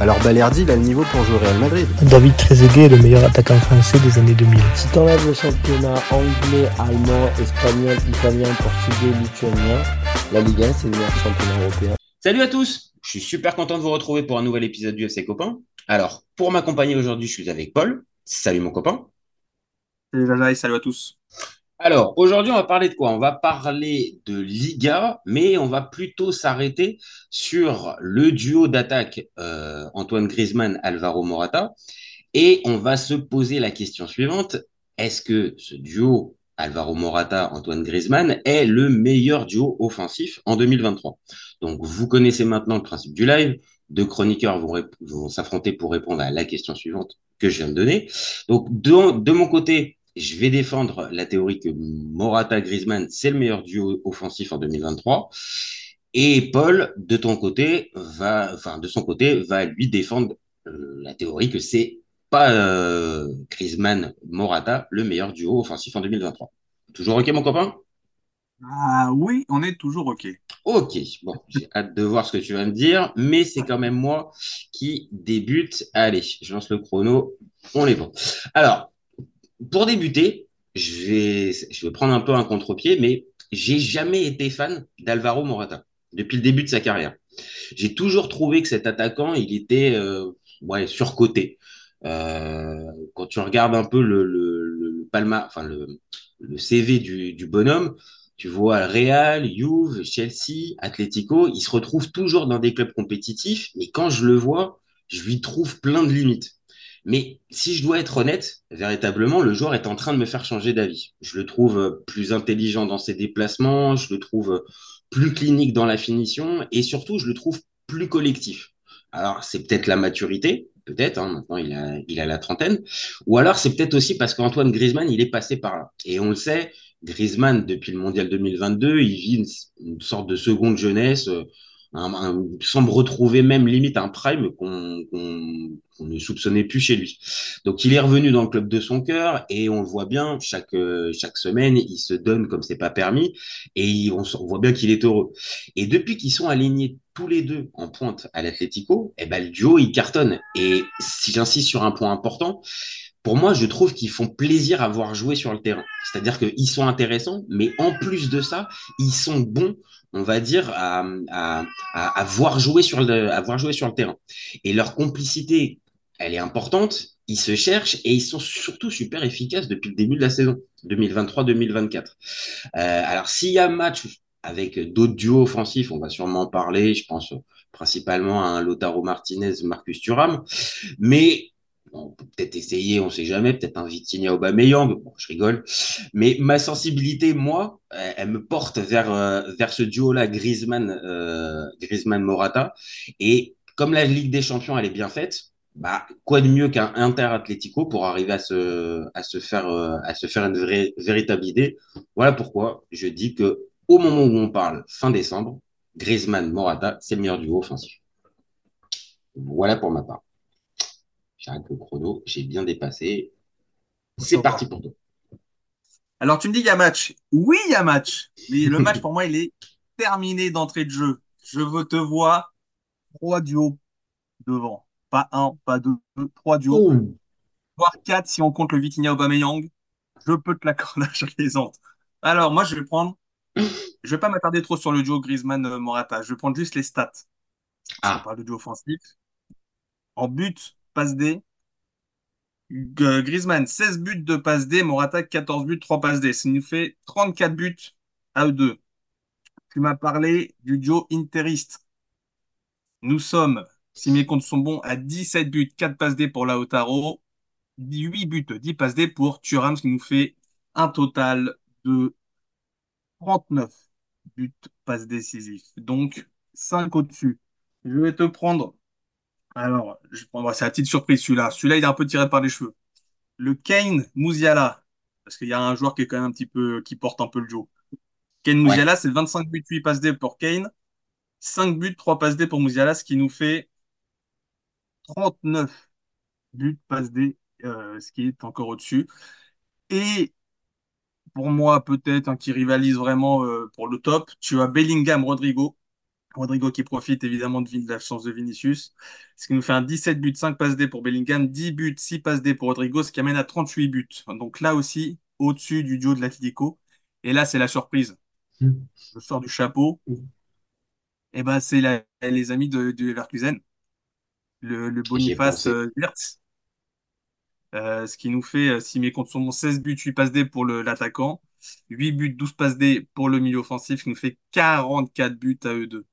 alors Balerdi, il a le niveau pour jouer au Real Madrid. David Trezeguet est le meilleur attaquant français des années 2000. Si t'enlèves le championnat anglais, allemand, espagnol, italien, portugais, lituanien, la Ligue 1, c'est le meilleur championnat européen. Salut à tous Je suis super content de vous retrouver pour un nouvel épisode du FC Copain. Alors, pour m'accompagner aujourd'hui, je suis avec Paul. Salut mon copain. Salut Jaja et salut à tous. Alors, aujourd'hui, on va parler de quoi? On va parler de Liga, mais on va plutôt s'arrêter sur le duo d'attaque euh, Antoine Griezmann, Alvaro Morata. Et on va se poser la question suivante. Est-ce que ce duo Alvaro Morata, Antoine Griezmann est le meilleur duo offensif en 2023 Donc, vous connaissez maintenant le principe du live. Deux chroniqueurs vont, vont s'affronter pour répondre à la question suivante que je viens de donner. Donc, de, de mon côté, je vais défendre la théorie que Morata Griezmann c'est le meilleur duo offensif en 2023 et Paul de ton côté va enfin de son côté va lui défendre euh, la théorie que c'est pas euh, Griezmann Morata le meilleur duo offensif en 2023. Toujours OK mon copain? Ah oui, on est toujours OK. Ok, bon, j'ai hâte de voir ce que tu vas me dire, mais c'est quand même moi qui débute. Allez, je lance le chrono, on est bon. Alors, pour débuter, je vais, je vais prendre un peu un contre-pied, mais j'ai jamais été fan d'Alvaro Morata depuis le début de sa carrière. J'ai toujours trouvé que cet attaquant, il était euh, ouais, surcoté. Euh, quand tu regardes un peu le, le, le Palma, enfin le, le CV du, du bonhomme, tu vois Real, Juve, Chelsea, Atletico, il se retrouve toujours dans des clubs compétitifs, mais quand je le vois, je lui trouve plein de limites. Mais si je dois être honnête, véritablement, le joueur est en train de me faire changer d'avis. Je le trouve plus intelligent dans ses déplacements, je le trouve plus clinique dans la finition et surtout, je le trouve plus collectif. Alors, c'est peut-être la maturité, peut-être, hein, maintenant il a, il a la trentaine, ou alors c'est peut-être aussi parce qu'Antoine Griezmann, il est passé par là. Et on le sait, Griezmann, depuis le Mondial 2022, il vit une, une sorte de seconde jeunesse, un, semble retrouver même limite un prime qu'on qu on ne soupçonnait plus chez lui. Donc il est revenu dans le club de son cœur et on le voit bien chaque chaque semaine il se donne comme c'est pas permis et on, on, voit bien qu'il est heureux. Et depuis qu'ils sont alignés tous les deux en pointe à l'Atlético, eh ben le duo il cartonne. Et si j'insiste sur un point important, pour moi, je trouve qu'ils font plaisir à voir jouer sur le terrain. C'est-à-dire qu'ils sont intéressants, mais en plus de ça, ils sont bons, on va dire, à, voir jouer sur le, à voir jouer sur le terrain. Et leur complicité elle est importante, ils se cherchent et ils sont surtout super efficaces depuis le début de la saison 2023-2024. Euh, alors s'il y a match avec d'autres duos offensifs, on va sûrement en parler, je pense principalement à un Lotaro Martinez, Marcus Thuram, mais on peut peut-être essayer, on sait jamais, peut-être un Vitinha Aubameyang, bon, je rigole, mais ma sensibilité, moi, elle me porte vers, vers ce duo-là, Griezmann, euh, Griezmann-Morata, et comme la Ligue des Champions, elle est bien faite, bah, quoi de mieux qu'un Inter Atlético pour arriver à se, à se faire, une véritable idée. Voilà pourquoi je dis que au moment où on parle, fin décembre, Griezmann, Morata, c'est le meilleur duo offensif. Voilà pour ma part. J'arrête le chrono, j'ai bien dépassé. C'est parti pour toi. Alors, tu me dis qu'il y a match. Oui, il y a match. Mais le match, pour moi, il est terminé d'entrée de jeu. Je veux te voir trois duos devant pas un, pas deux, trois duos, oh. voire quatre si on compte le Vitinha Aubameyang. Je peux te l'accorder à chaque autres. Alors, moi, je vais prendre. Je vais pas m'attarder trop sur le duo Griezmann-Morata. Je vais prendre juste les stats. Ah. On parle de duo offensif. En but, passe D. Griezmann, 16 buts de passe D. Morata, 14 buts, 3 passes D. Ça nous fait 34 buts à eux deux. Tu m'as parlé du duo interiste. Nous sommes si mes comptes sont bons, à 17 buts, 4 passes D pour Lautaro, 8 buts, 10 passes D pour Thuram, ce qui nous fait un total de 39 buts, passes décisifs. Donc, 5 au-dessus. Je vais te prendre. Alors, je prendrai, c'est la petite surprise celui-là. Celui-là, il est un peu tiré par les cheveux. Le Kane Mouziala. parce qu'il y a un joueur qui est quand même un petit peu, qui porte un peu le duo. Kane Musiala, c'est 25 buts, 8 passes D pour Kane. 5 buts, 3 passes D pour Musiala, ce qui nous fait 39 buts, passes D, euh, ce qui est encore au-dessus. Et pour moi, peut-être, hein, qui rivalise vraiment euh, pour le top, tu as Bellingham, Rodrigo. Rodrigo qui profite évidemment de, l'absence de Vinicius. Ce qui nous fait un 17 buts, 5 passes D pour Bellingham, 10 buts, 6 passes D pour Rodrigo, ce qui amène à 38 buts. Donc là aussi, au-dessus du duo de l'Atlético. Et là, c'est la surprise. Je sors du chapeau. Et ben, c'est les amis de, de Leverkusen. Le, le Boniface euh, Wirtz. Euh, ce qui nous fait, euh, si mes comptes sont bons, 16 buts, 8 passes D pour le- l'attaquant, 8 buts, 12 passes D pour le milieu offensif, ce qui nous fait 44 buts à eux deux.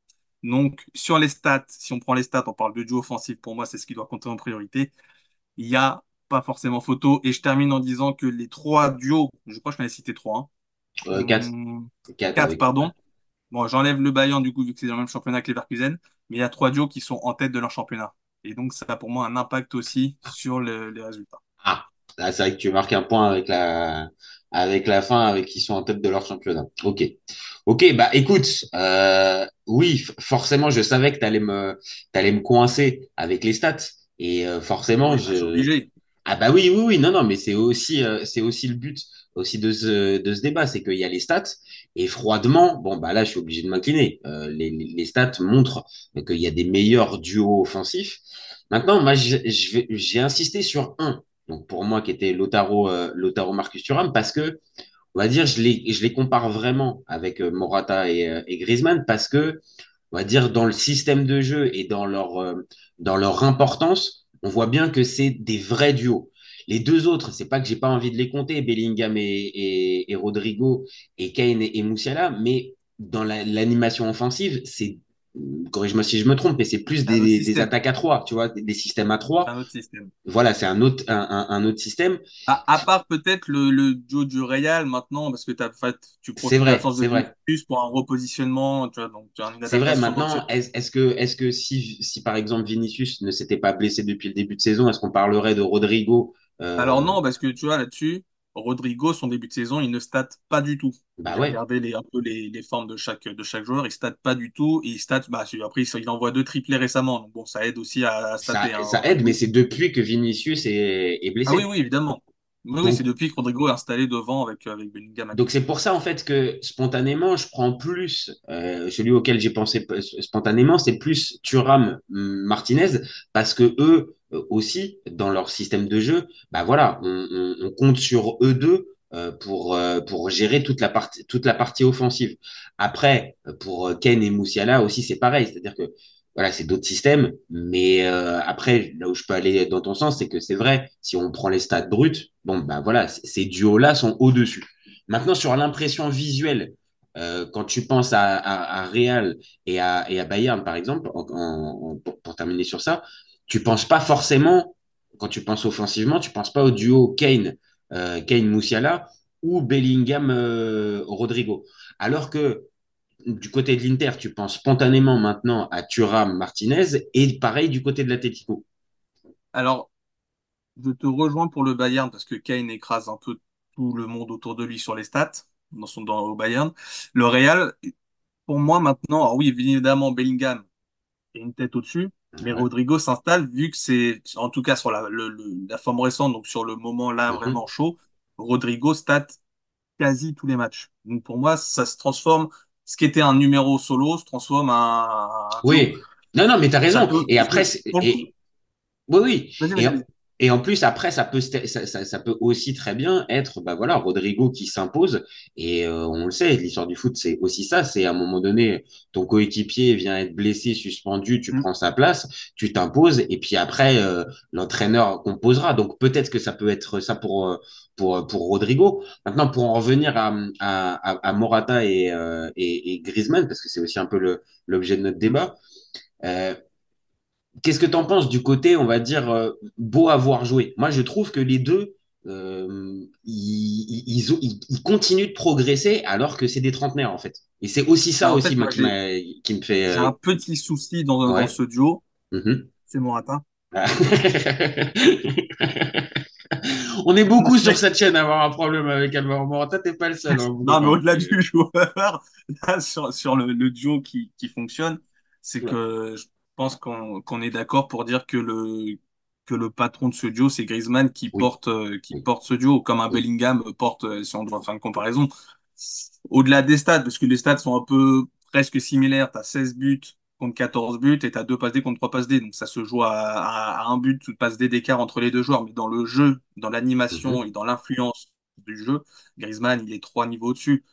Donc, sur les stats, si on prend les stats, on parle de duo offensif, pour moi, c'est ce qui doit compter en priorité. Il n'y a pas forcément photo. Et je termine en disant que les trois duos, je crois que je m'en ai cité trois. Hein. Euh, quatre. Hum, Quatre quatre, avec- pardon. Bon, j'enlève le Bayern du coup, vu que c'est dans le même championnat que Leverkusen, mais il y a trois duos qui sont en tête de leur championnat. Et donc, ça a pour moi un impact aussi sur le- les résultats. Ah, c'est vrai que tu marques un point avec la, avec la fin, avec qui sont en tête de leur championnat. Ok. Ok, bah écoute, euh, oui, forcément, je savais que tu allais me, coincer avec les stats. Et euh, forcément, je. obligé. Ah bah oui, oui, oui, non, non, mais c'est aussi, euh, c'est aussi le but aussi de ce, de ce débat, c'est qu'il y a les stats et froidement, bon bah là, je suis obligé de m'incliner. Euh, les, les stats montrent qu'il y a des meilleurs duos offensifs. Maintenant, moi, j'ai insisté sur un, donc pour moi qui était Lautaro, euh, Lautaro Marcus Thuram, parce que on va dire, je les, je les compare vraiment avec euh, Morata et, euh, et Griezmann, parce que on va dire dans le système de jeu et dans leur, dans leur importance, on voit bien que c'est des vrais duos. Les deux autres, c'est pas que j'ai pas envie de les compter, Bellingham et, et, Rodrigo et Kane et, Musiala, mais dans la- l'animation offensive, c'est corrige-moi si je me trompe, mais c'est plus des, attaques à trois, tu vois, des, des systèmes à C'est trois. un autre système. Voilà, c'est un autre, un, autre système. À, à part peut-être le, le duo du Real maintenant, parce que en fait, tu de vrai, l'absence de vrai. Vinicius pour un repositionnement, tu vois, donc tu as une C'est vrai, maintenant, est-ce que, est-ce que si, si par exemple Vinicius ne s'était pas blessé depuis le début de saison, est-ce qu'on parlerait de Rodrigo euh, Alors non, parce que tu vois là-dessus, Rodrigo, son début de saison, il ne stat pas du tout. Bah ouais. regardé les, un peu les, les formes de chaque, de chaque joueur, il stat pas du tout. Et il bah, après, il envoie deux triplés récemment. Donc bon, ça aide aussi à, à Ça, hein. ça aide, mais c'est depuis que Vinicius est, est blessé. Ah oui, oui, évidemment. Oui, c'est depuis que Rodrigo est installé devant avec, avec Bellingham. Donc c'est pour ça en fait que spontanément je prends plus euh, celui auquel j'ai pensé spontanément c'est plus Thuram Martinez parce que eux aussi dans leur système de jeu bah voilà on, compte sur eux deux euh, pour euh, pour gérer toute la partie toute la partie offensive. Après pour euh, Ken et Moussiala aussi c'est pareil c'est-à-dire que voilà, c'est d'autres systèmes, mais euh, après, là où je peux aller dans ton sens, c'est que c'est vrai, si on prend les stats bruts, bon, ben voilà, ces duos-là sont au-dessus. Maintenant, sur l'impression visuelle, euh, quand tu penses à, à, Real et à, et à Bayern, par exemple, pour terminer sur ça, tu penses pas forcément, quand tu penses offensivement, tu penses pas au duo Kane, euh, Kane Musiala ou Bellingham euh, Rodrigo. Alors que du côté de l'Inter, tu penses spontanément maintenant à Thuram Martinez et pareil du côté de l'Atlético. Alors, je te rejoins pour le Bayern parce que Kane écrase un peu tout le monde autour de lui sur les stats dans son, dans, au Bayern. Le Real, pour moi maintenant, alors oui, évidemment, Bellingham est une tête au-dessus, mais Ouais. Rodrigo s'installe vu que c'est, en tout cas sur la, le- le- la forme récente, donc sur le moment là Mhm. vraiment chaud, Rodrigo stat quasi tous les matchs. Donc pour moi, ça se transforme, ce qui était un numéro solo se transforme en. Oui, non, non, mais tu as raison. peut- Et après, et- oui, oui. Et. Et en plus, après, ça peut, ça, ça, ça peut aussi très bien être, bah voilà, Rodrigo qui s'impose. Et euh, on le sait, l'histoire du foot, c'est aussi ça. C'est à un moment donné, ton coéquipier vient être blessé, suspendu, tu Mm. prends sa place, tu t'imposes, et puis après, euh, l'entraîneur composera. Donc peut-être que ça peut être ça pour euh, pour pour Rodrigo. Maintenant, pour en revenir à à, à, Morata et, euh, et et Griezmann, parce que c'est aussi un peu l'objet de notre débat. Euh, Qu'est-ce que tu en penses du côté, on va dire, euh, beau avoir joué? Moi, je trouve que les deux, euh, ils, ils, ont- ils- ils continuent de progresser alors que c'est des trentenaires, en fait. Et c'est aussi ça en aussi, fait, moi, qui, me fait... J'ai euh, un petit souci dans, Ouais. dans ce duo, mhm. c'est Morata. Ah. On est beaucoup sur cette chaîne à avoir un problème avec Alvaro Morata, t'es pas le seul. hein, Non, mais au-delà du joueur, là, sur, sur le, le duo qui, qui fonctionne, c'est Ouais. que je pense qu'on est d'accord pour dire que le, que le patron de ce duo, c'est Griezmann qui Oui. porte, euh, qui Oui. porte ce duo, comme un Oui. Bellingham porte, euh, si on doit faire une comparaison. Au-delà des stats, parce que les stats sont un peu presque similaires, tu as 16 buts contre 14 buts et tu as 2 passes D contre 3 passes D. Donc ça se joue à, à, à un but passe D d'écart entre les deux joueurs. Mais dans le jeu, dans l'animation Mhm. et dans l'influence du jeu, Griezmann, il est trois niveaux au-dessus.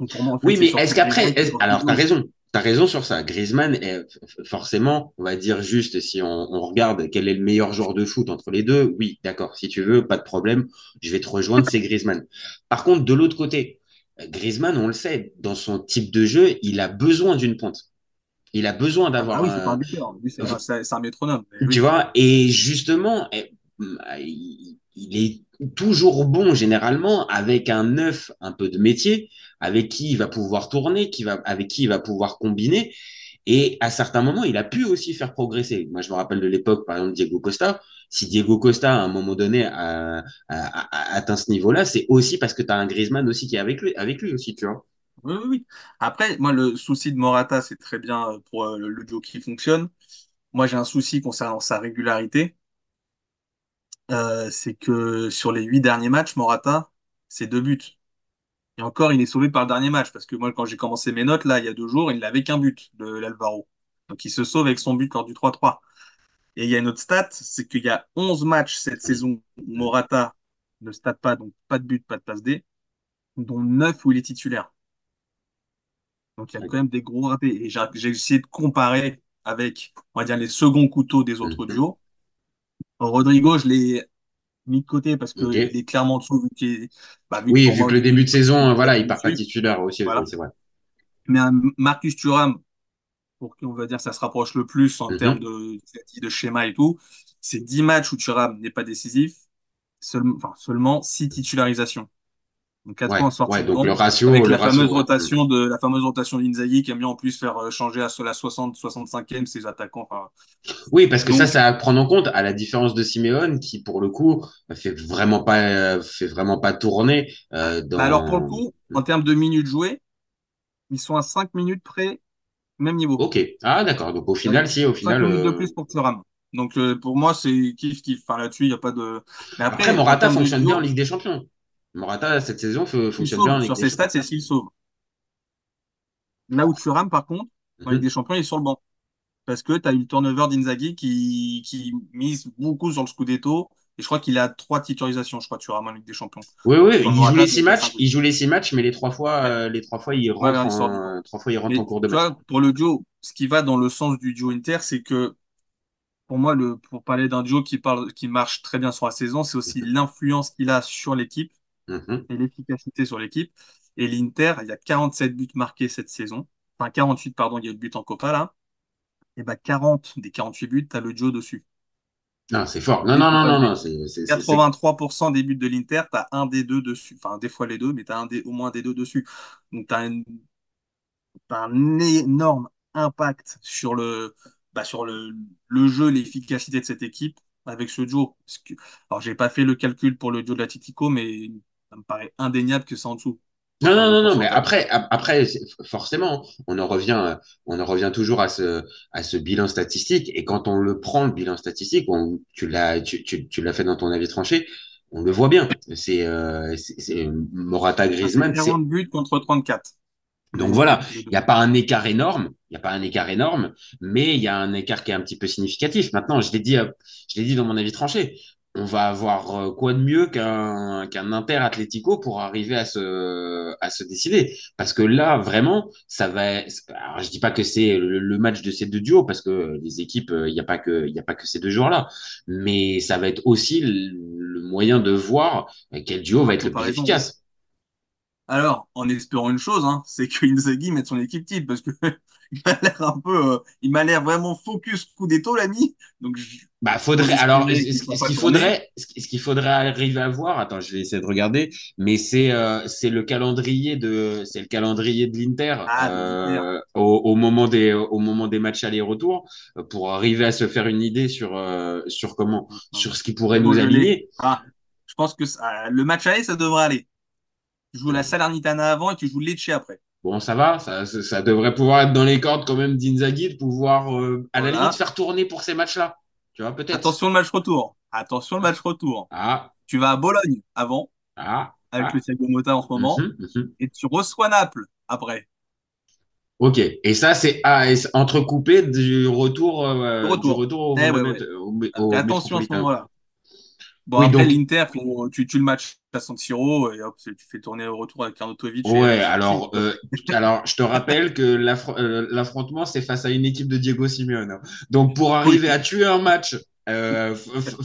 En fait, Oui, mais est-ce qu'après, alors le t'as duo. T'as raison sur ça. Griezmann est forcément, on va dire juste si on, on regarde quel est le meilleur joueur de foot entre les deux. Oui, d'accord, si tu veux, pas de problème, je vais te rejoindre, c'est Griezmann. Par contre, de l'autre côté, Griezmann, on le sait, dans son type de jeu, il a besoin d'une pointe. Il a besoin Ah d'avoir oui, c'est pas un, buteur. C'est un, métronome. Oui. tu vois, et justement, eh, il il est toujours bon généralement avec un neuf un peu de métier, avec qui il va pouvoir tourner, qui va, avec qui il va pouvoir combiner. Et à certains moments, il a pu aussi faire progresser. Moi, je me rappelle de l'époque, par exemple, Diego Costa. Si Diego Costa, à un moment donné, a, atteint ce niveau-là, c'est aussi parce que tu as un Griezmann aussi qui est avec lui, aussi, tu vois. Oui, oui, oui. Après, moi, le souci de Morata, c'est très bien euh, pour euh, le, le duo qui fonctionne. Moi, j'ai un souci concernant sa régularité. Euh, c'est que sur les huit derniers matchs, Morata, c'est deux buts. Et encore, il est sauvé par le dernier match. Parce que moi, quand j'ai commencé mes notes, là, il y a deux jours, il n'avait qu'un but, de l'Alvaro. Donc, il se sauve avec son but lors du 3-3. Et il y a une autre stat, c'est qu'il y a 11 matchs cette saison où Morata ne stat pas, donc pas de but, pas de passe D, dont 9 où il est titulaire. Donc il y a quand même des gros ratés. Et j'ai j'ai essayé de comparer avec, on va dire, les seconds couteaux des autres Mhm. duos. Rodrigo, je l'ai mis de côté parce qu'il est clairement en dessous, vu qu'il est- bah, vu que Oui, vu que le début de saison, voilà, il part pas titulaire aussi, Voilà. oui, c'est vrai. Mais un Marcus Thuram, pour qui on va dire ça se rapproche le plus en Mhm. termes de, de schéma et tout, c'est 10 matchs où Thuram n'est pas décisif, enfin, seulement 6 titularisations. Donc 4 Ouais, points en sortie ouais, de donc banc, le ratio, avec le la ratio, fameuse rotation de la fameuse rotation d'Inzaghi qui a mis en plus faire euh, changer à la 60 65e ses attaquants. Enfin, Oui, parce que ça, c'est à prendre en compte, à la différence de Simeone, qui pour le coup fait vraiment pas, euh, fait vraiment pas tourner euh, dans. bah alors pour le coup, en termes de minutes jouées, ils sont à 5 minutes près, même niveau. Ok. Ah, d'accord. Donc au final, si, au 5 final. minutes de plus pour Thuram. Donc euh, pour moi, c'est kiff kiff. Enfin là-dessus, il n'y a pas de. Mais après, Après, Morata fonctionne bien en Ligue des Champions. Morata cette saison fonctionne sauve. bien en Sur ses stats, c'est s'il sauve. Là où Thuram, par contre, en Ligue Mhm. des Champions, il est sur le banc. Parce que tu as eu le turnover d'Inzaghi qui, qui mise beaucoup sur le Scudetto. Et je crois qu'il a trois titularisations, je crois, Thuram en Ligue des Champions. Oui, oui. Il joue les six matchs. Il joue les six matchs, mais les trois fois, Ouais. euh, les trois fois, il rentre en, trois fois, il rentre en cours de match. pour le duo, ce qui va dans le sens du duo Inter, c'est que pour moi, le, pour parler d'un duo qui parle, qui marche très bien sur la saison, c'est aussi l'influence qu'il a sur l'équipe Mhm. et l'efficacité sur l'équipe. Et l'Inter, il y a 47 buts marqués cette saison. Enfin, 48, pardon, il y a le but en Copa là. Et bah, 40 des 48 buts, tu as le duo dessus. Non, c'est fort. Non, non, non, non, non. c'est- c'est- c'est- 83% des buts de l'Inter, tu as un des deux dessus. Enfin, des fois les deux, mais tu as un des, au moins des deux dessus. Donc, tu as, un énorme impact sur le, bah, sur le, le jeu, l'efficacité de cette équipe avec ce. Parce que- alors, j'ai pas fait le calcul pour le duo de l'Atletico, mais ça me paraît indéniable que c'est en dessous. Non, non, non, non, mais après, forcément, on en revient, on en revient toujours à ce, à ce bilan statistique. Et quand on le prend, le bilan statistique, on, tu l'as, tu, tu, tu l'as fait dans ton avis tranché, on le voit bien. C'est, euh, c'est, Morata Ah, Griezmann. c'est- 40 buts contre 34. Donc voilà, il n'y a pas un écart énorme, il n'y a pas un écart énorme, mais il y a un écart qui est un petit peu significatif. Maintenant, je l'ai dit, euh, je l'ai dit dans mon avis tranché. On va avoir euh, quoi de mieux qu'un qu'un Inter Atlético pour arriver à se à se décider? Parce que là vraiment ça va alors, je dis pas que c'est le, match de ces deux duos parce que les équipes euh, il n'y a pas que il y a pas que ces deux joueurs là mais ça va être aussi le, moyen de voir quel duo va être le plus efficace. Alors, en espérant une chose, hein, c'est que Inzaghi mette son équipe type, parce que il m'a l'air un peu, euh, il m'a l'air vraiment focus coup d'étau l'ami. Donc, je- Bah, faudrait. Alors, espérer ce, qu'il faudrait, ce qu'il faudrait arriver à voir. Attends, je vais essayer de regarder. Mais c'est, euh, c'est le calendrier de, c'est le calendrier de l'Inter Ah, euh, au, au moment des, au moment des matchs aller-retour pour arriver à se faire une idée sur, sur comment, sur ce qui pourrait nous aligner. Ah, Je pense que ça- le match aller, ça devrait aller. Tu joues la Salernitana avant et tu joues Lecce après. Bon, ça va, ça, devrait pouvoir être dans les cordes quand même d'Inzaghi de pouvoir, euh, à la limite, faire tourner pour ces matchs-là. Tu vois, peut-être. Attention le match retour. Attention le match retour. Ah, Tu vas à Bologne avant, ah, avec ah. le Thiago Motta en ce moment, Mhm, mhm. et tu reçois Naples après. Ok, et ça, c'est entrecoupé du retour, euh, retour. du retour au, Eh ouais, Monument- ouais. au- attention à ce moment-là. Bon, Oui, après donc- l'Inter, tu tues le match à San Siro et hop, tu fais tourner au retour avec Arnautovic. Ouais, et- alors, euh, alors je te rappelle que euh, l'affrontement, c'est face à une équipe de Diego Simeone. Donc, pour arriver à tuer un match euh,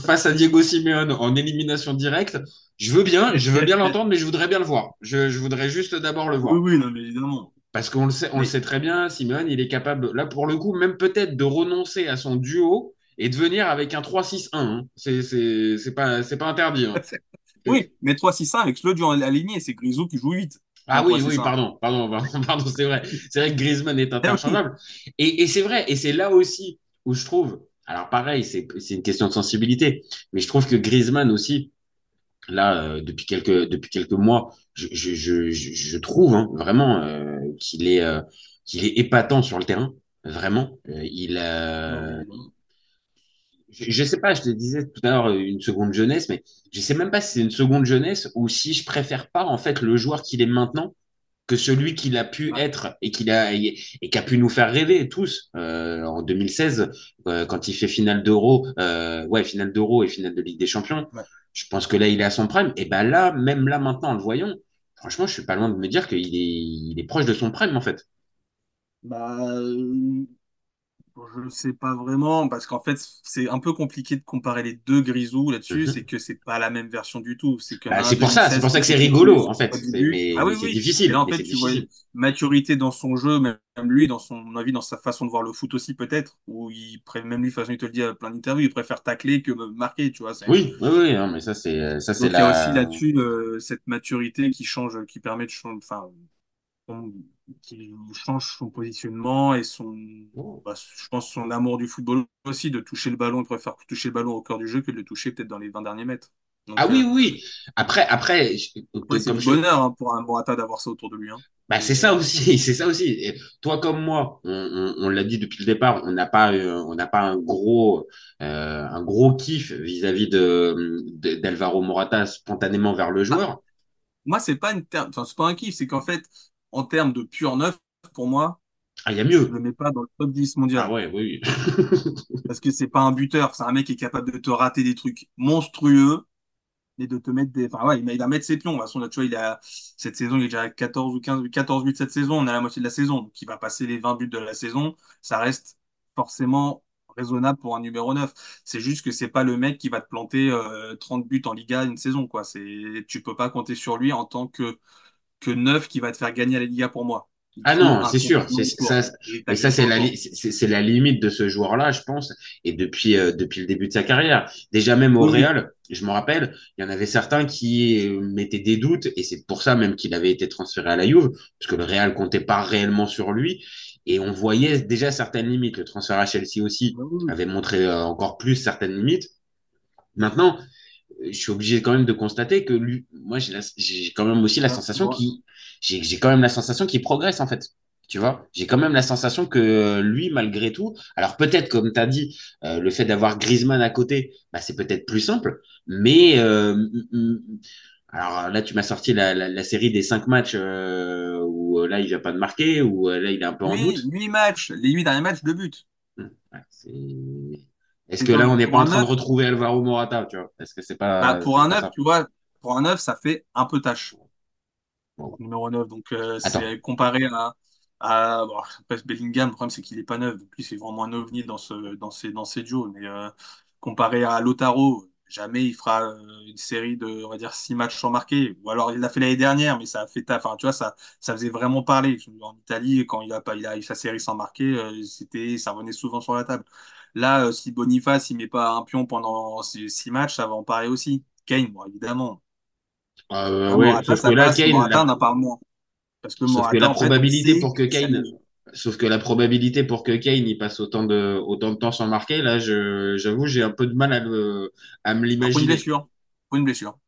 face à Diego Simeone en élimination directe, je veux bien, je veux bien l'entendre, mais je voudrais bien le voir. Je, je voudrais juste d'abord le voir. Oui, oui, non, mais évidemment. Parce qu'on le sait, on le sait très bien, Simeone, il est capable, là, pour le coup, même peut-être de renoncer à son duo et de venir avec un 3-6-1. hein. C'est, pas, c'est pas interdit. hein. Oui, mais 3-6-1 avec le duo aligné, c'est Grisou qui joue 8. Ah oui, 3-6-1. oui, pardon, pardon, pardon, pardon, c'est vrai. C'est vrai que Griezmann est interchangeable. Et, et c'est vrai, et c'est là aussi où je trouve, alors pareil, c'est, une question de sensibilité, mais je trouve que Griezmann aussi, là, euh, depuis quelques, depuis quelques mois, je, je, je, je, je trouve hein, vraiment euh, qu'il est, euh, qu'il est épatant sur le terrain. Vraiment, il je, sais pas, je te disais tout à l'heure une seconde jeunesse, mais je sais même pas si c'est une seconde jeunesse ou si je préfère pas en fait le joueur qu'il est maintenant que celui qu'il a pu être et qu'il a et, et qui a pu nous faire rêver tous euh, en 2016 euh, quand il fait finale d'Euro, euh, ouais finale d'Euro et finale de Ligue des Champions. Ouais. Je pense que là il est à son prime. Et ben là, même là maintenant en le voyant, franchement, je suis pas loin de me dire qu'il est il est proche de son prime en fait. Bah, je sais pas vraiment, parce qu'en fait, c'est un peu compliqué de comparer les deux Grisou là-dessus, Mhm. c'est que c'est pas la même version du tout. C'est que Bah, pour ça, 2016, c'est pour ça que c'est rigolo en fait. Mais, Ah oui, mais c'est oui. difficile. Là, en fait, tu vois une maturité dans son jeu, même lui, dans son avis, dans sa façon de voir le foot aussi, peut-être, où il, même lui, de toute façon, il te le dit à plein d'interviews, il préfère tacler que marquer, tu vois. Oui, oui, oui, non, mais ça c'est ça c'est Donc, il y a la. aussi là-dessus euh, cette maturité qui change, qui permet de changer, enfin, on- qui change son positionnement et son, Oh. bah, je pense, son amour du football aussi, de toucher le ballon, il préfère toucher le ballon au cœur du jeu que de le toucher peut-être dans les 20 derniers mètres. Donc, Ah oui, euh, oui. Après, après, je- ouais, c'est je- bonheur hein, pour un Morata d'avoir ça autour de lui. hein. bah, c'est ça aussi, c'est ça aussi. Et toi comme moi, on, on- on l'a dit depuis le départ, on n'a pas, euh, on n'a pas un gros, euh, un gros kiff vis-à-vis de d'Alvaro Morata spontanément vers le joueur. Moi, c'est pas une ter- enfin, c'est pas un kiff, c'est qu'en fait, en termes de pur neuf, pour moi, Ah, il y a je mieux. le mets pas dans le top 10 mondial. Ah ouais, oui. Parce que c'est pas un buteur, c'est un mec qui est capable de te rater des trucs monstrueux et de te mettre des. Enfin, ouais, il va mettre ses pions. De toute façon, là, tu vois, il a cette saison, il est déjà à 14 ou 15, 14 buts cette saison. On est à la moitié de la saison. Donc, il va passer les 20 buts de la saison. Ça reste forcément raisonnable pour un numéro 9. C'est juste que c'est pas le mec qui va te planter euh, 30 buts en Liga une saison, quoi. C'est, tu peux pas compter sur lui en tant que, que 9 qui va te faire gagner la Liga pour moi. Il Ah non, c'est sûr. C'est ça. Et c'est la, c'est la limite de ce joueur-là, je pense, et depuis, euh, depuis le début de sa carrière. Déjà, même au Oui. Real, je me rappelle, il y en avait certains qui euh, mettaient des doutes, et c'est pour ça même qu'il avait été transféré à la Juve, parce que le Real comptait pas réellement sur lui, et on voyait déjà certaines limites. Le transfert à Chelsea aussi Oui, oui. avait montré euh, encore plus certaines limites. Maintenant, je suis obligé quand même de constater que lui, moi, j'ai quand même aussi la Ah, sensation qu'il, j'ai quand même la sensation qu'il progresse en fait. Tu vois, j'ai quand même la sensation que lui, malgré tout, alors peut-être comme tu as dit, euh, le fait d'avoir Griezmann à côté, bah, c'est peut-être plus simple, mais euh, alors là, tu m'as sorti la, la, la série des cinq matchs euh, où là, il vient pas de marquer, où là, il est un peu en doute. 8 matchs, les 8 derniers matchs, 2 buts. Ouais, c'est- Est-ce que là, on n'est pas en train de retrouver Alvaro Morata, tu vois? Est-ce que c'est pas, Bah, pour un pas 9, ça? tu vois, pour un 9, ça fait un peu tâche. Bon. Numéro 9. Donc, euh, c'est comparé à, à bon, Bellingham, le problème, c'est qu'il n'est pas neuf. Donc, lui, c'est vraiment un ovni dans, ce, dans, ces, dans ces duos. Mais euh, comparé à Lautaro, jamais il fera euh, une série de, on va dire, 6 matchs sans marquer. Ou alors, il l'a fait l'année dernière, mais ça a fait taf. Enfin, tu vois, ça, ça faisait vraiment parler. En Italie, quand il a, pas, il a eu sa série sans marquer, euh, c'était, ça revenait souvent sur la table. Là, euh, si Boniface, il met pas un pion pendant 6 matchs, ça va en parler aussi. Kane, bon, évidemment. Euh, Ah, ouais, Morata, sauf ça que là, passe, Kane, Morata, la- on en parle moins. Parce que Morata, la en fait, on probabilité pour que Kane, sauf que la probabilité pour que Kane il passe autant de autant de temps sans marquer, là, j'avoue, j'ai un peu de mal à le à me Pour une l'imaginer. blessure. Pour une blessure.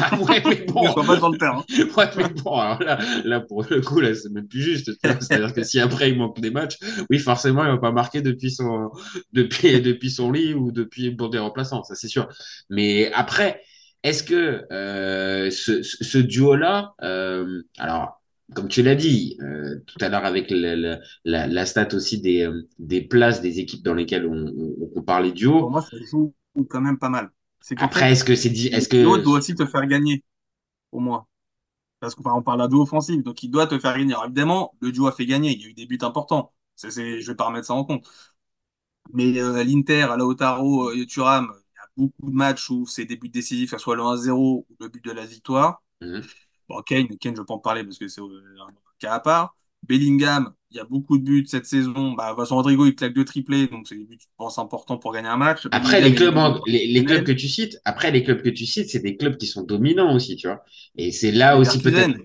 Ah ouais, mais bon. Pas dans le terrain. Ouais, mais bon, alors là, là, pour le coup, là, c'est même plus juste. C'est-à-dire que si après il manque des matchs, oui, forcément, il va pas marquer depuis son, depuis, depuis son lit ou depuis pour des remplaçants, ça c'est sûr. Mais après, est-ce que euh, ce, ce ce duo-là, euh, alors, comme tu l'as dit euh, tout à l'heure avec la, la stat aussi des, euh, des places des équipes dans lesquelles on, on, on duos. Pour moi, ça joue quand même pas mal. Après, est-ce que c'est dit, est-ce le duo que doit aussi te faire gagner, pour moi. Parce qu'on on parle d'un duo offensif, donc il doit te faire gagner. Alors évidemment, le duo a fait gagner, il y a eu des buts importants. Je vais pas remettre ça en compte. Mais euh, l'Inter, à Lautaro euh, Thuram, il y a beaucoup de matchs où c'est des buts décisifs, que ce soit le 1-0 ou le but de la victoire. Mhm. Bon, Kane, Kane, je peux en parler parce que c'est euh, un cas à part. Bellingham, il y a beaucoup de buts cette saison. Bah, Vincent Rodrigo, il claque deux triplés, donc c'est des buts, je pense, importants pour gagner un match. Après, Bellingham, les clubs, en- les, les clubs que tu cites, après, les clubs que tu cites, c'est des clubs qui sont dominants aussi, tu vois. Et c'est là aussi peut-être.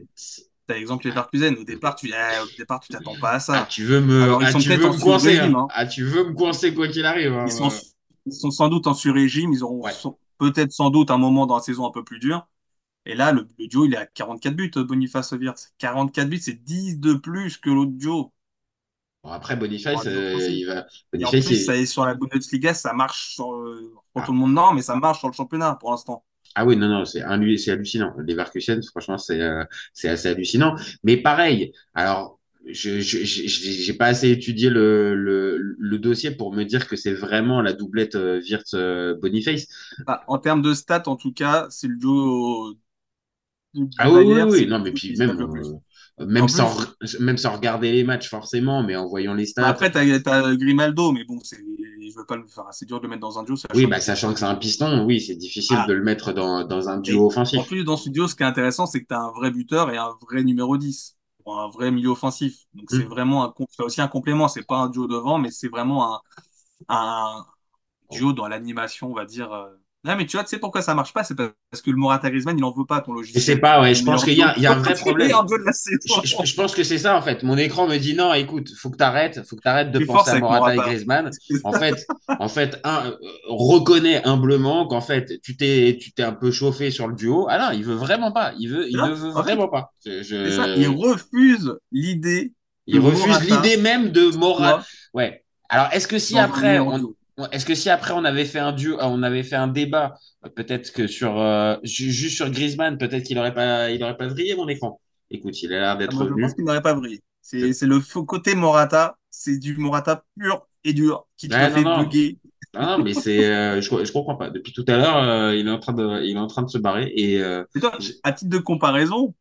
T'as l'exemple Leverkusen. Au départ, tu, eh, au départ, tu t'attends pas à Ah, ça. tu veux me, Alors, ils ah, sont tu peut-être veux me coincer, hein. hein. Ah, tu veux me coincer quoi qu'il arrive, hein. Ils sont, ils sont sans doute en sur-régime. Ils auront Ouais. peut-être sans doute un moment dans la saison un peu plus dur. Et là, le, le duo, il est à 44 buts, Boniface Wirtz. 44 buts, c'est 10 de plus que l'autre duo. Bon, après, Boniface, euh, il va, Et en Boniface, plus, ça est sur la Bundesliga, ça marche sur, euh, pour Ah. tout le monde, non, mais ça marche sur le championnat pour l'instant. Ah oui, non, non, c'est hallucinant. Leverkusen, franchement, c'est euh, c'est assez hallucinant. Mais pareil, alors, je j'ai pas assez étudié le, le, le dossier pour me dire que c'est vraiment la doublette Wirtz-Boniface. Bah, en termes de stats, en tout cas, c'est le duo Ah oui, oui, oui, non, mais puis même, euh, même, sans, plus- même sans regarder les matchs forcément, mais en voyant les Bah, stats. après, t'as, t'as Grimaldo, mais bon, c'est, je veux pas le faire. C'est dur de le mettre dans un duo. sachant Oui, bah, sachant que c'est un piston, oui, c'est difficile Ah. de le mettre dans, dans un Et duo offensif. En plus, dans ce duo, ce qui est intéressant, c'est que tu as un vrai buteur et un vrai numéro 10, ou un vrai milieu offensif. Donc, c'est Mm. vraiment un, aussi un complément. C'est pas un duo devant, mais c'est vraiment un, un duo dans l'animation, on va dire. Non, mais tu vois, tu sais pourquoi ça marche pas? C'est parce que le Morata Griezmann, il en veut pas ton Je logiciel. sais pas, ouais, je pense qu'il y a, y un vrai problème. Je, je- je pense que c'est ça en fait. Mon écran me dit non, écoute, faut que t'arrêtes, faut que t'arrêtes de penser à Morata et. Griezmann. En fait, en fait, un, euh, reconnais humblement qu'en fait, tu t'es, tu t'es un peu chauffé sur le duo. Ah non, il veut vraiment pas. Il veut, il Non, ne veut fait, vraiment pas. Je- je- ça. Il refuse l'idée. il refuse Morata l'idée même de Morata. Ouais. Alors, est-ce que si après, on. Est-ce que si après on avait fait un duo, on avait fait un débat, euh, peut-être que sur, euh, ju- juste sur Griezmann, peut-être qu'il aurait pas, il aurait pas vrillé mon écran. Écoute, il a l'air Ah, d'être moi, je pense qu'il n'aurait pas brillé. C'est c'est le faux côté Morata. C'est du Morata pur et dur qui te fait non. bugger. Non, non, mais c'est, euh, je, je comprends pas. Depuis tout à l'heure, euh, il est en train de, il est en train de se barrer et euh, toi, à titre de comparaison,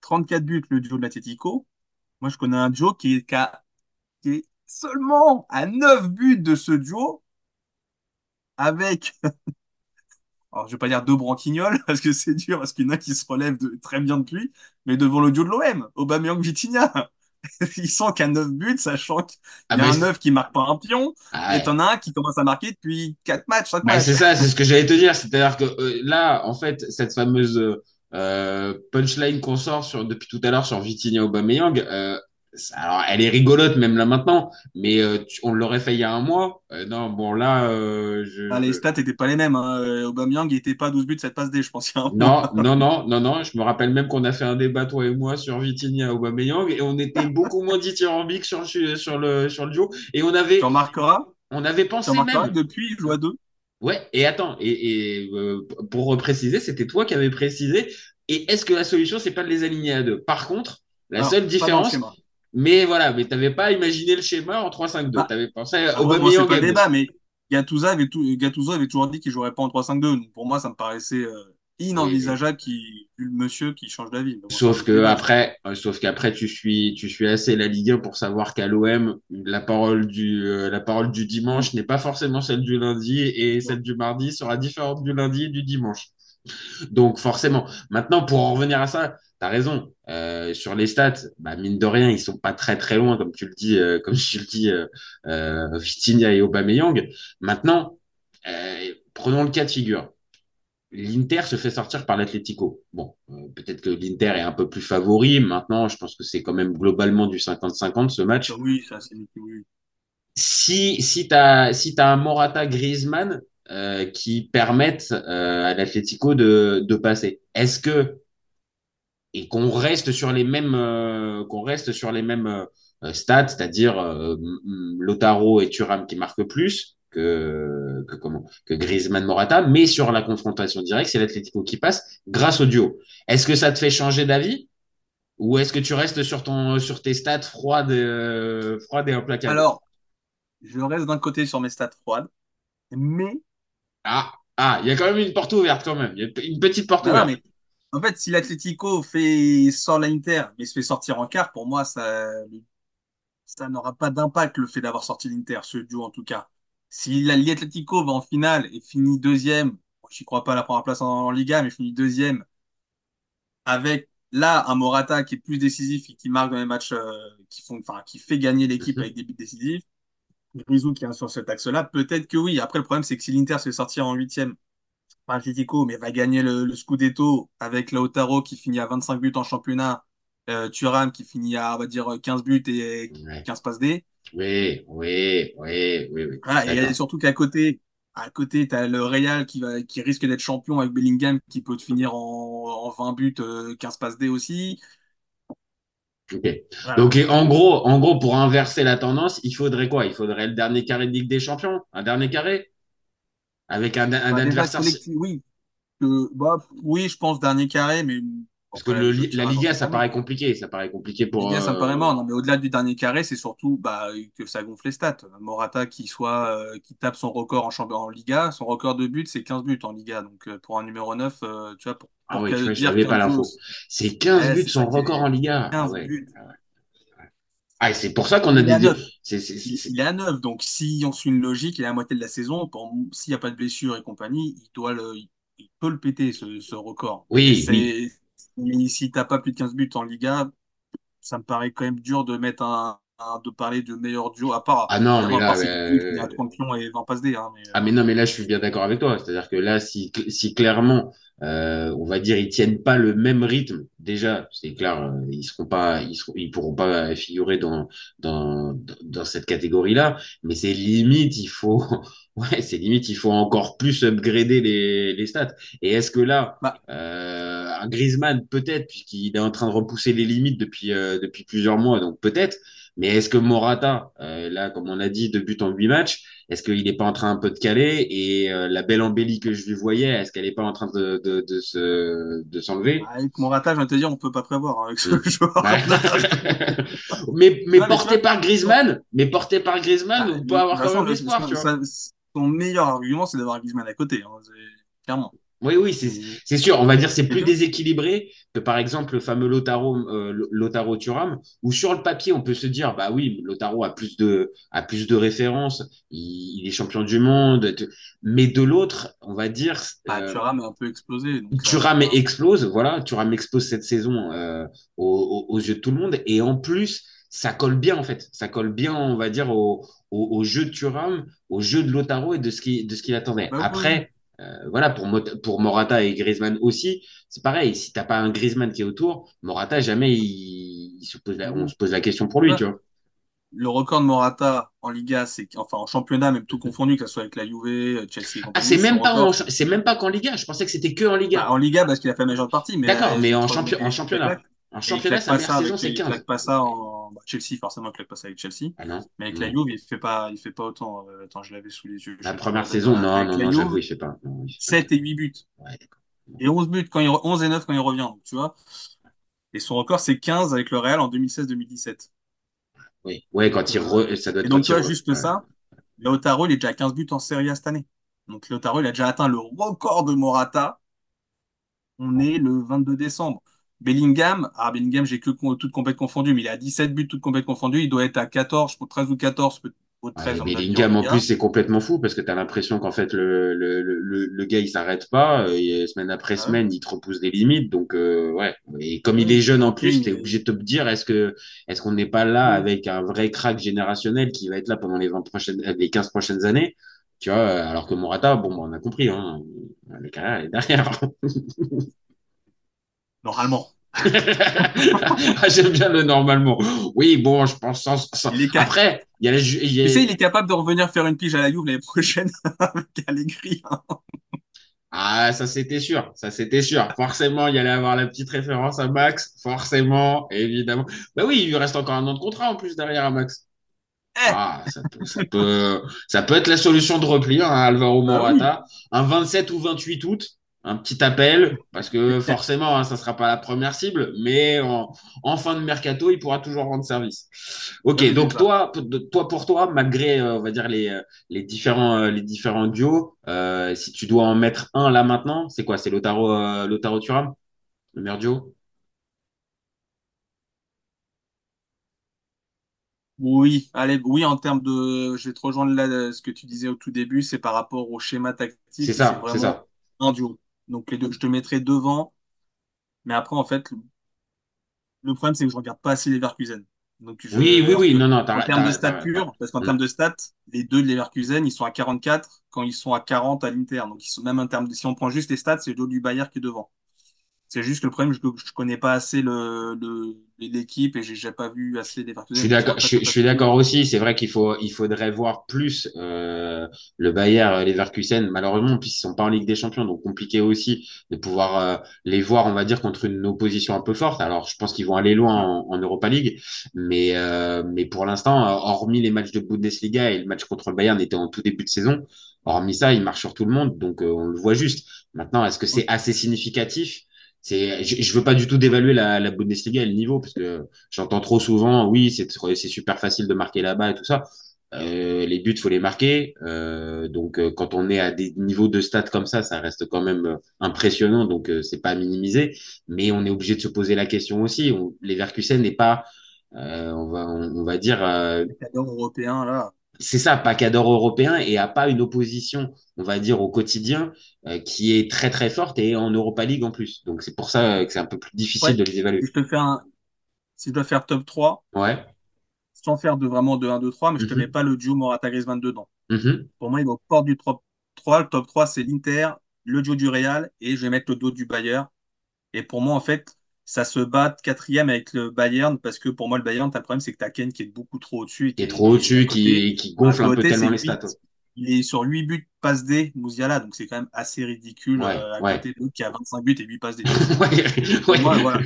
34 buts le duo de l'Atletico. Moi, je connais un duo qui est, qui est seulement à 9 buts de ce duo avec, alors je vais pas dire deux branquignoles parce que c'est dur, parce qu'il y en a qui se relèvent de, très bien depuis, mais devant le duo de l'OM, Aubameyang Vitinha. Ils sont qu'à 9 buts, sachant qu'il ah, y a mais un c'est- 9 qui marque pas un pion, ah, et t'en as un qui commence à marquer depuis 4 matchs, 5 Bah, matchs. c'est ça, c'est ce que j'allais te dire. C'est-à-dire que euh, là, en fait, cette fameuse euh, punchline qu'on sort sur, depuis tout à l'heure sur Vitinha Aubameyang, euh, alors elle est rigolote même là maintenant, mais euh, tu- on l'aurait fait il y a un mois. Euh, non, bon là, euh, je, Ah, les stats étaient pas les mêmes. Hein. Aubameyang, il était pas à 12 buts, 7 passes D, je pense. il y a un Non, non, non, non, non. Je me rappelle même qu'on a fait un débat, toi et moi, sur Vitinha Aubameyang, et on était beaucoup moins dithyrambique sur, sur le, sur le duo. Et on avait, Tu en marqueras. on avait pensé même. depuis, il joue à 2. Ouais, et attends, et, et pour préciser, c'était toi qui avais précisé. Et est-ce que la solution, c'est pas de les aligner à deux? Par contre, la seule différence. Mais voilà, mais t'avais pas imaginé le schéma en 3-5-2. Ah. T'avais pensé à Ah, ouais, bon, c'est pas débat, mais Gattuso avait, tout, Gattuso avait toujours dit qu'il jouerait pas en 3-5-2. Donc pour moi, ça me paraissait euh, inenvisageable qu'il, vu le monsieur qui change d'avis. Sauf que après, euh, sauf qu'après tu suis, tu suis assez la Ligue 1 pour savoir qu'à l'OM, la parole du, euh, la parole du dimanche n'est pas forcément celle du lundi et celle du mardi sera différente du lundi et du dimanche. Donc forcément. Maintenant, pour en revenir à ça, t'as raison. Euh, sur les stats, bah, mine de rien, ils sont pas très très loin, comme tu le dis, euh, comme tu le dis, euh, Vitinha et Aubameyang. Maintenant, prenons le cas de figure. L'Inter se fait sortir par l'Atlético. Bon, peut-être que l'Inter est un peu plus favori. Maintenant, je pense que c'est quand même globalement du 50-50 ce match. Oui, ça, c'est oui. Si, si tu as, si t'as un Morata Griezmann, euh, qui permettent euh, à l'Atlético de, de passer. Est-ce que et qu'on reste sur les mêmes euh, qu'on reste sur les mêmes stats, c'est-à-dire euh, Lotaro et Thuram qui marquent plus que que comment que Griezmann Morata, mais sur la confrontation directe, c'est l'Atlético qui passe grâce au duo. Est-ce que ça te fait changer d'avis? Ou est-ce que tu restes sur ton sur tes stats froides froides et implacables? Alors, je reste d'un côté sur mes stats froides, mais Ah ah, il y a quand même une porte ouverte quand même. Il y a une petite porte non, ouverte. mais en fait, si l'Atlético fait sort l'Inter, mais se fait sortir en quart, pour moi, ça ça n'aura pas d'impact le fait d'avoir sorti l'Inter, ce duo en tout cas. Si la- l'Atlético va en finale et finit deuxième, bon, j'y crois pas à la première place en, en Liga, mais finit deuxième avec là un Morata qui est plus décisif et qui marque dans les matchs euh, qui font, enfin, qui fait gagner l'équipe avec des buts décisifs. Grisou qui est sur cet axe-là, peut-être que oui. Après, le problème, c'est que si l'Inter se fait sortir en huitième, pas Atletico, mais va gagner le, le Scudetto avec Lautaro qui finit à 25 buts en championnat, euh, Thuram qui finit à, on va dire, 15 buts et Ouais. 15 passes D. Oui, oui, oui, oui, oui. Voilà, et surtout qu'à côté, à côté, t'as le Real qui va, qui risque d'être champion avec Bellingham qui peut te finir en, en 20 buts, euh, 15 passes D aussi. Ok. Voilà. Donc, en gros, en gros, pour inverser la tendance, il faudrait quoi? Il faudrait le dernier carré de Ligue des Champions? Un dernier carré? Avec un, un Bah, adversaire. oui. Que, bah, oui, je pense dernier carré, mais Parce que le, la Liga, ça paraît compliqué. Ça paraît compliqué pour. Liga, ça euh, paraît mort. Non, mais au-delà du dernier carré, c'est surtout bah, que ça gonfle les stats. Morata qui soit euh, qui tape son record en, champ- en Liga, son record de buts, c'est 15 buts en Liga. Donc euh, pour un numéro 9, euh, tu vois, pour, Ah pour oui, tu vois, je dire savais pas l'info. C'est 15 Ouais, buts son record en Liga. Ah 15 ouais. buts. Ah, et c'est pour ça qu'on a Il des. 9. c'est- c'est- c'est- Il, est à 9. Donc si on suit une logique, il est à la moitié de la saison. S'il n'y a pas de blessure et compagnie, il doit le, il, peut le péter, ce, ce record. Oui, C'est- oui. Mais Si tu n'as pas plus de 15 buts en Liga, ça me paraît quand même dur de mettre un- de parler de meilleur duo, à part, Ah non, mais là, euh, il y a 30 pions et 20 passes D. Hein, mais, Ah mais non mais là je suis bien d'accord avec toi c'est-à-dire que là si si clairement euh, on va dire ils tiennent pas le même rythme déjà c'est clair euh, ils seront pas ils seront ils pourront pas figurer dans dans dans cette catégorie là mais c'est limite il faut ouais c'est limite il faut encore plus upgrader les les stats et est-ce que là Bah. euh, un Griezmann peut-être puisqu'il est en train de repousser les limites depuis euh, depuis plusieurs mois donc peut-être mais est-ce que Morata euh, là comme on a dit deux buts en huit matchs est-ce qu'il n'est pas en train un peu de caler et euh, la belle embellie que je lui voyais, est-ce qu'elle n'est pas en train de, de, de se de s'enlever? Bah, avec Morata, je vais te dire, on peut pas prévoir hein, avec ce joueur. Mais, mais porté par Griezmann, mais porté par Griezmann, Bah, on de peut avoir toute quand même le- l'espoir, son, tu vois. son- meilleur argument, c'est d'avoir Griezmann à côté. Hein, clairement. Oui, oui, c'est sûr. On va dire c'est plus déséquilibré que par exemple le fameux Lotaro, euh, Lotaro Thuram, où sur le papier on peut se dire bah oui, Lotaro a plus de a plus de références, il, il est champion du monde, mais de l'autre, on va dire Bah, euh, Thuram est un peu explosé. donc ça- Thuram explose, voilà, Thuram explose cette saison euh, aux, aux- yeux de tout le monde, et en plus, ça colle bien en fait, ça colle bien, on va dire, au, au, au jeu de Thuram, au jeu de Lotaro et de ce qui de ce qu'il attendait. Bah oui. Euh, voilà, pour pour Morata et Griezmann aussi, c'est pareil. Si t'as pas un Griezmann qui est autour, Morata jamais il, il se pose la- on se pose la question pour lui, Ouais. tu vois. Le record de Morata en Liga, c'est enfin en championnat, même tout confondu, que ce soit avec la Juve, Chelsea. Ah, c'est même pas en, record- c'est même pas qu'en Liga. Je pensais que c'était que en Liga. Bah, en Liga parce qu'il a fait la majeure partie. mais D'accord, mais en champion- championnat. En championnat, sa meilleure saison c'est Il 15. claque pas ça en bah, Chelsea, forcément, il claque pas ça avec Chelsea. Ah non. Mais avec non. la Juve, il fait pas, il fait pas autant. Euh, attends, je l'avais sous les yeux. La première saison, non, avec non, non, j'avoue, pas. Non, il fait pas. 7 et 8 buts. Ouais. Et 11 buts quand il, re- 11 et 9 quand il revient, tu vois. Et son record, c'est 15 avec le Real en 2016-2017. Oui, ouais, quand il re... ça doit être Et donc, tu vois, juste ouais. ça, Lautaro, il est déjà à 15 buts en Serie A cette année. Donc, Lautaro, il a déjà atteint le record de Morata. On est le 22 décembre. Bellingham, ah, Bellingham, j'ai que toutes compètes confondues, mais il a 17 buts toutes compètes confondues. Il doit être à 14, je crois, 13 ou 14, peut- au 13. Ouais, on me l'a dit Bellingham, en plus, c'est complètement fou parce que tu as l'impression qu'en fait, le, le, le, le gars, il s'arrête pas. Et semaine après Ah semaine, il te repousse des limites. Donc, euh, ouais. Et comme il est jeune en plus, tu es obligé de te dire est-ce que est-ce qu'on n'est pas là avec un vrai crack générationnel qui va être là pendant les 20 prochaines, euh, les 15 prochaines années? Tu vois, euh, alors que Morata, bon, bah, on a compris, hein, la carrière est derrière. Normalement. Ah, J'aime bien le normalement. Oui, bon, je pense sans, sans- Il est ca- Après, il y a les ju- il y a- Tu sais, il est capable de revenir faire une pige à la Juve l'année prochaine avec Allegri. hein. Ah, ça c'était sûr, ça c'était sûr. Forcément, il y allait avoir la petite référence à Max, forcément, évidemment. Bah oui, il lui reste encore un an de contrat en plus derrière à Max. Eh. Ah, ça peut, ça peut, ça peut être la solution de repli, hein, Alvaro Bah Morata. Un 27 ou 28 août, un petit appel, parce que forcément, hein, ça sera pas la première cible, mais en, en fin de mercato, il pourra toujours rendre service. Ok, Oui, donc toi, toi pour toi, malgré, euh, on va dire les, euh, les différents, euh, les différents duos, euh, si tu dois en mettre un là maintenant, c'est quoi? C'est Lautaro, euh, Lautaro Thuram, le meilleur duo? Oui, allez, oui, en termes de, je vais te rejoindre là, ce que tu disais au tout début, c'est par rapport au schéma tactique, C'est ça, c'est ça. un duo. Donc les deux, je te mettrai devant, mais après, en fait, le, problème, c'est que je regarde pas assez les Leverkusen. Donc je, Oui, oui, oui, non, non, en termes de stats purs, parce qu'en termes de stats, les deux de Leverkusen, ils sont à 44 quand ils sont à 40 à l'Inter. Donc ils sont même en termes de, si on prend juste les stats, c'est le dos du Bayern qui est devant. C'est juste que le problème, je, je connais pas assez le, le, l'équipe et j'ai pas vu assez les Leverkusen. Je suis d'accord, aussi. C'est vrai qu'il faut, il faudrait voir plus euh, le Bayern, Leverkusen. Malheureusement, puisqu'ils sont pas en Ligue des Champions, donc compliqué aussi de pouvoir euh, les voir, on va dire, contre une opposition un peu forte. Alors, je pense qu'ils vont aller loin en, en Europa League, mais euh, mais pour l'instant, euh, hormis les matchs de Bundesliga et le match contre le Bayern était en tout début de saison, hormis ça, il marche sur tout le monde, donc euh, on le voit juste. Maintenant, est-ce que c'est assez significatif? Je, je veux pas du tout dévaluer la, Bundesliga et le niveau parce que J'entends trop souvent, oui, c'est super facile de marquer là-bas et tout ça. Euh, les buts, faut les marquer. Euh, donc, euh, quand on est à des niveaux de stats comme ça, ça reste quand même impressionnant. Donc, c'est pas à minimiser. Mais on est obligé de se poser la question aussi. On, les Verkusen n'est pas, on va, on, va dire, cadre européen, là. C'est ça, pas cadre européen et a pas une opposition, on va dire, au quotidien euh, qui est très très forte et en Europa League en plus. Donc, c'est pour ça que c'est un peu plus difficile Ouais. de les évaluer. Si je te fais un, si je dois faire top 3, Ouais. sans faire de vraiment de 1, 2, 3, mais je te Mhm. mets pas le duo Morata-Griezmann dedans. Mhm. Pour moi, il va au port du top 3. Le top 3, c'est l'Inter, le duo du Real, et je vais mettre le duo du Bayern. Et pour moi, en fait, ça se bat quatrième avec le Bayern, parce que pour moi, le Bayern, t'as le problème, c'est que t'as Ken qui est beaucoup trop au-dessus. Qui est trop au-dessus, qui, qui gonfle un peu tellement les stats. Il est sur 8 buts passe D, Mouziala, donc c'est quand même assez ridicule Ouais, euh, à ouais. côté de qui a 25 buts et 8 passes D. Ouais, ouais. moi, voilà.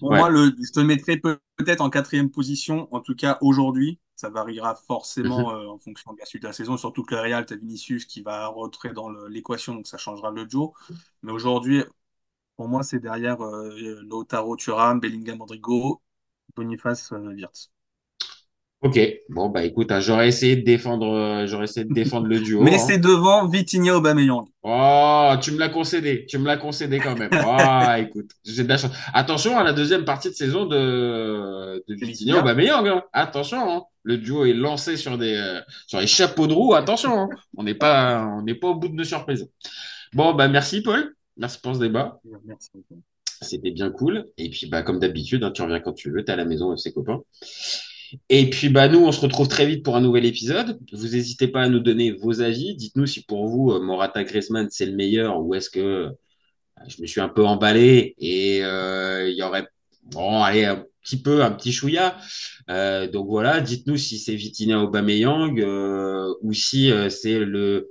Pour moi, le, je te mettrais peut- peut-être en quatrième position, en tout cas aujourd'hui. Ça variera forcément Mhm. euh, en fonction de la suite de la saison, surtout que le Real, tu as Vinicius qui va rentrer dans l'équation, donc ça changera le Joe. Mais aujourd'hui, pour moi, c'est derrière euh, Lautaro, Thuram, Bellingham, Rodrigo, Boniface, euh, Wirtz. Ok, bon bah écoute, hein, j'aurais essayé de défendre, euh, j'aurais essayé de défendre le duo. Mais hein. c'est devant Vitinha Aubameyang. Oh, tu me l'as concédé, tu me l'as concédé quand même. Ah, écoute, j'ai de la chance. Attention à la deuxième partie de saison de, de Vitinha. Aubameyang. hein. Attention, hein. Le duo est lancé sur des, euh, sur les chapeaux de roue. Attention. On n'est pas, on n'est pas au bout de nos surprises. Bon, bah merci Paul, merci pour ce débat. Merci beaucoup. C'était bien cool. Et puis, bah, comme d'habitude, hein, tu reviens quand tu veux, t'es à la maison, ses copains. Et puis, bah, nous, on se retrouve très vite pour un nouvel épisode. Vous n'hésitez pas à nous donner vos avis. Dites-nous si pour vous, euh, Morata Griezmann, c'est le meilleur ou est-ce que euh, je me suis un peu emballé et euh, il y aurait, bon, allez, un petit peu, un petit chouïa. Euh, donc voilà, dites-nous si c'est Vitinha Aubameyang euh, ou si c'est le,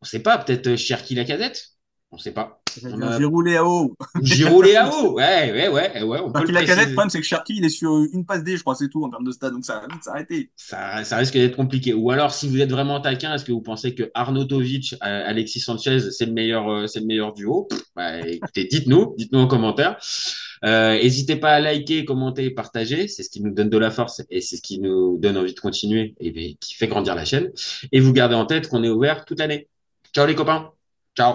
on sait pas, peut-être Cherki Lacazette. On sait pas. A- J'ai roulé à haut. Giroud Léao, ouais, ouais, ouais, ouais, on peut Parce le qu'il a préciser. Canet, le problème, c'est que Cherki, il est sur une passe D, je crois, c'est tout en termes de stade, donc ça va vite s'arrêter. Ça, ça risque d'être compliqué. Ou alors, si vous êtes vraiment taquin, est-ce que vous pensez que Arnautovic, euh, Alexis Sanchez, c'est le meilleur, euh, c'est le meilleur duo? Bah, Écoutez, dites-nous, dites-nous en commentaire. Euh, N'hésitez pas à liker, commenter, partager. C'est ce qui nous donne de la force et c'est ce qui nous donne envie de continuer et bien, qui fait grandir la chaîne. Et vous gardez en tête qu'on est ouvert toute l'année. Ciao les copains. Ciao.